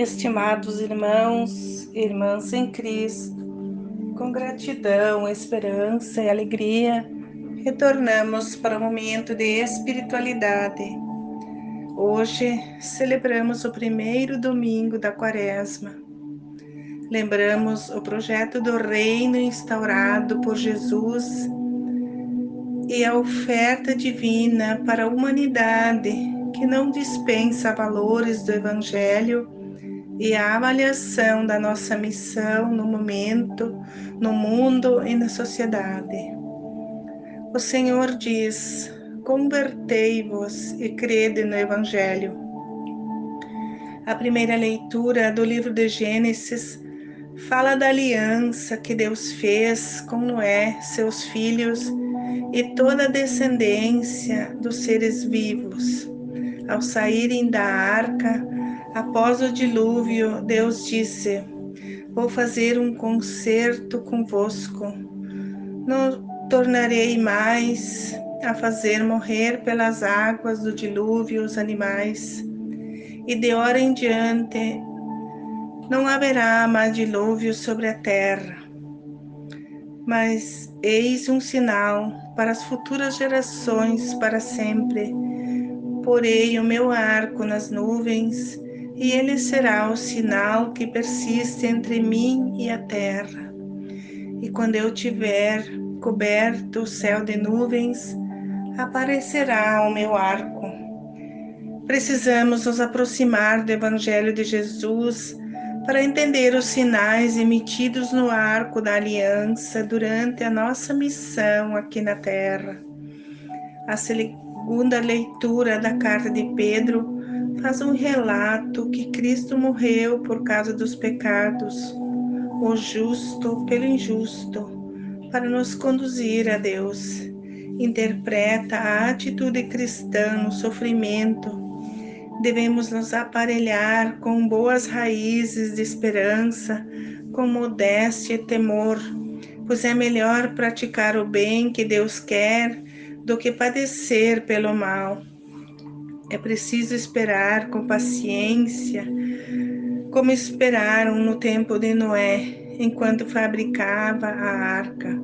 Estimados irmãos e irmãs em Cristo, com gratidão, esperança e alegria, retornamos para o momento de espiritualidade. Hoje celebramos o primeiro domingo da Quaresma. Lembramos o projeto do Reino instaurado por Jesus e a oferta divina para a humanidade que não dispensa valores do Evangelho e a avaliação da nossa missão no momento, no mundo e na sociedade. O Senhor diz: Convertei-vos e crede no Evangelho. A primeira leitura do livro de Gênesis fala da aliança que Deus fez com Noé, seus filhos e toda a descendência dos seres vivos. Ao saírem da arca, Após o dilúvio, Deus disse: Vou fazer um concerto convosco. Não tornarei mais a fazer morrer pelas águas do dilúvio os animais, e de hora em diante não haverá mais dilúvio sobre a terra. Mas eis um sinal para as futuras gerações para sempre. Porei o meu arco nas nuvens e ele será o sinal que persiste entre mim e a terra. E quando eu tiver coberto o céu de nuvens, aparecerá o meu arco. Precisamos nos aproximar do Evangelho de Jesus para entender os sinais emitidos no arco da aliança durante a nossa missão aqui na terra. A segunda leitura da carta de Pedro faz um relato que Cristo morreu por causa dos pecados, o justo pelo injusto, para nos conduzir a Deus. Interpreta a atitude cristã no sofrimento. Devemos nos aparelhar com boas raízes de esperança, com modéstia e temor, pois é melhor praticar o bem que Deus quer do que padecer pelo mal. É preciso esperar com paciência, como esperaram no tempo de Noé, enquanto fabricava a arca,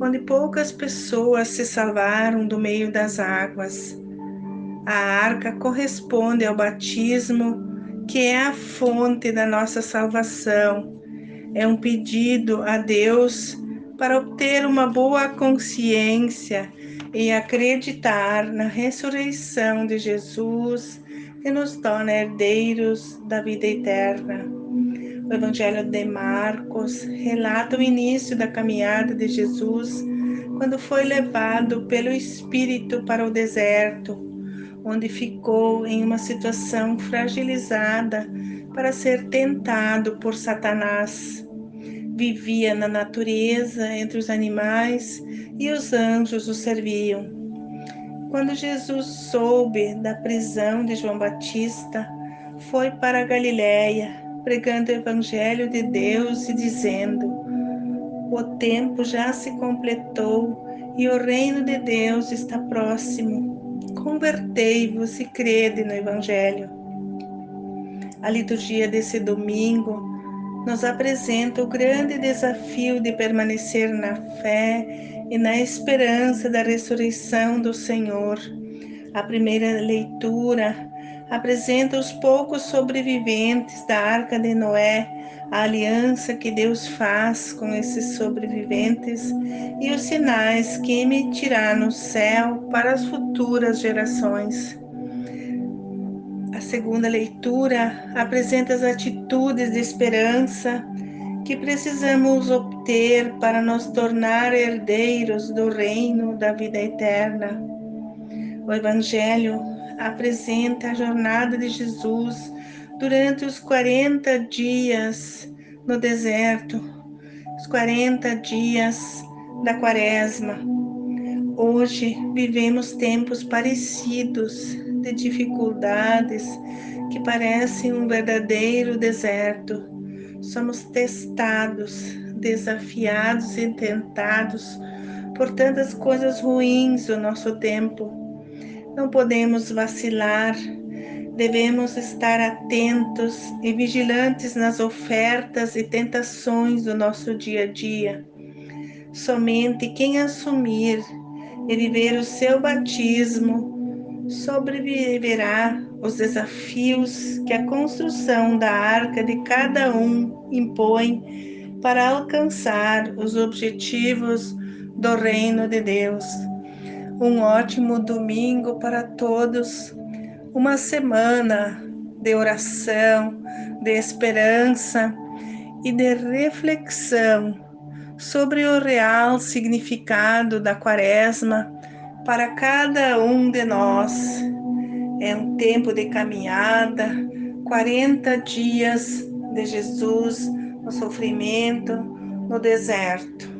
onde poucas pessoas se salvaram do meio das águas. A arca corresponde ao batismo, que é a fonte da nossa salvação. É um pedido a Deus para obter uma boa consciência e acreditar na ressurreição de Jesus que nos torna herdeiros da vida eterna. O Evangelho de Marcos relata o início da caminhada de Jesus quando foi levado pelo Espírito para o deserto, onde ficou em uma situação fragilizada para ser tentado por Satanás vivia na natureza, entre os animais, e os anjos o serviam. Quando Jesus soube da prisão de João Batista, foi para a Galiléia, pregando o evangelho de Deus e dizendo: O tempo já se completou e o reino de Deus está próximo. Convertei-vos e crede no evangelho. A liturgia desse domingo nos apresenta o grande desafio de permanecer na fé e na esperança da ressurreição do Senhor. A primeira leitura apresenta os poucos sobreviventes da arca de Noé, a aliança que Deus faz com esses sobreviventes e os sinais que emitirá no céu para as futuras gerações segunda leitura apresenta as atitudes de esperança que precisamos obter para nos tornar herdeiros do reino da vida eterna. O Evangelho apresenta a jornada de Jesus durante os 40 dias no deserto, os 40 dias da Quaresma. Hoje vivemos tempos parecidos de dificuldades que parecem um verdadeiro deserto. Somos testados, desafiados e tentados por tantas coisas ruins do nosso tempo. Não podemos vacilar, devemos estar atentos e vigilantes nas ofertas e tentações do nosso dia a dia. Somente quem assumir e viver o seu batismo sobreviverá os desafios que a construção da arca de cada um impõe para alcançar os objetivos do reino de Deus. Um ótimo domingo para todos, uma semana de oração, de esperança e de reflexão sobre o real significado da Quaresma para cada um de nós. É um tempo de caminhada, 40 dias de Jesus no sofrimento, no deserto.